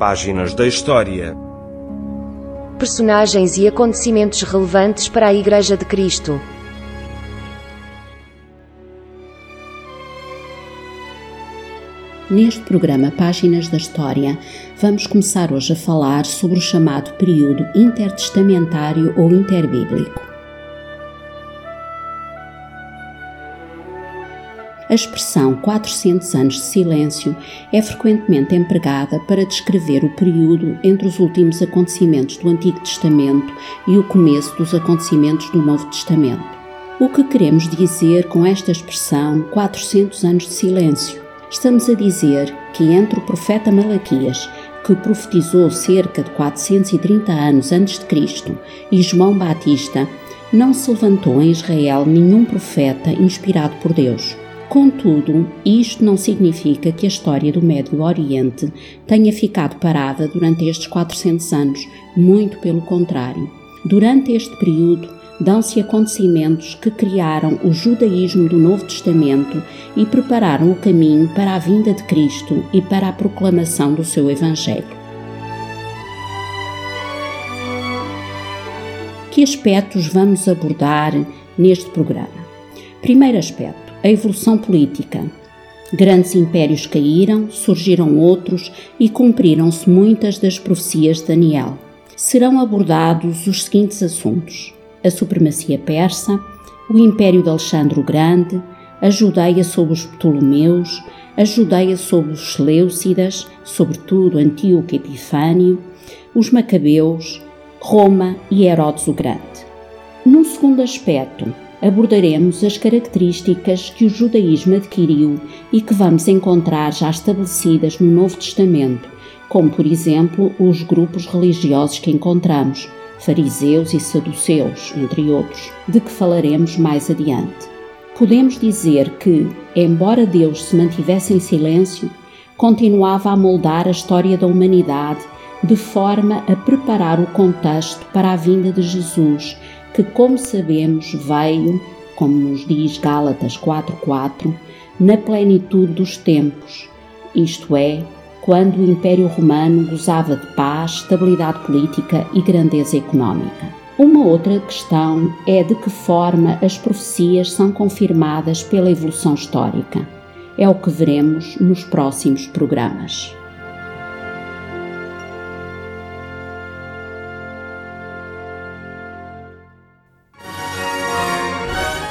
Páginas da História. Personagens e acontecimentos relevantes para a Igreja de Cristo. Neste programa Páginas da História, vamos começar hoje a falar sobre o chamado período intertestamentário ou interbíblico. A expressão 400 anos de silêncio é frequentemente empregada para descrever o período entre os últimos acontecimentos do Antigo Testamento e o começo dos acontecimentos do Novo Testamento. O que queremos dizer com esta expressão 400 anos de silêncio? Estamos a dizer que entre o profeta Malaquias, que profetizou cerca de 430 anos antes de Cristo, e João Batista, não se levantou em Israel nenhum profeta inspirado por Deus. Contudo, isto não significa que a história do Médio Oriente tenha ficado parada durante estes 400 anos, muito pelo contrário. Durante este período, dão-se acontecimentos que criaram o judaísmo do Novo Testamento e prepararam o caminho para a vinda de Cristo e para a proclamação do seu Evangelho. Que aspectos vamos abordar neste programa? Primeiro aspecto: a evolução política. Grandes impérios caíram, surgiram outros e cumpriram-se muitas das profecias de Daniel. Serão abordados os seguintes assuntos: a supremacia persa, o império de Alexandre o Grande, a Judeia sob os Ptolomeus, a Judeia sob os Seleucidas, sobretudo Antíoco Epifânio, os Macabeus, Roma e Herodes o Grande. Num segundo aspecto, abordaremos as características que o judaísmo adquiriu e que vamos encontrar já estabelecidas no Novo Testamento, como por exemplo os grupos religiosos que encontramos, fariseus e saduceus, entre outros, de que falaremos mais adiante. Podemos dizer que, embora Deus se mantivesse em silêncio, continuava a moldar a história da humanidade de forma a preparar o contexto para a vinda de Jesus, que, como sabemos, veio, como nos diz Gálatas 4:4, na plenitude dos tempos, isto é, quando o Império Romano gozava de paz, estabilidade política e grandeza económica. Uma outra questão é de que forma as profecias são confirmadas pela evolução histórica. É o que veremos nos próximos programas.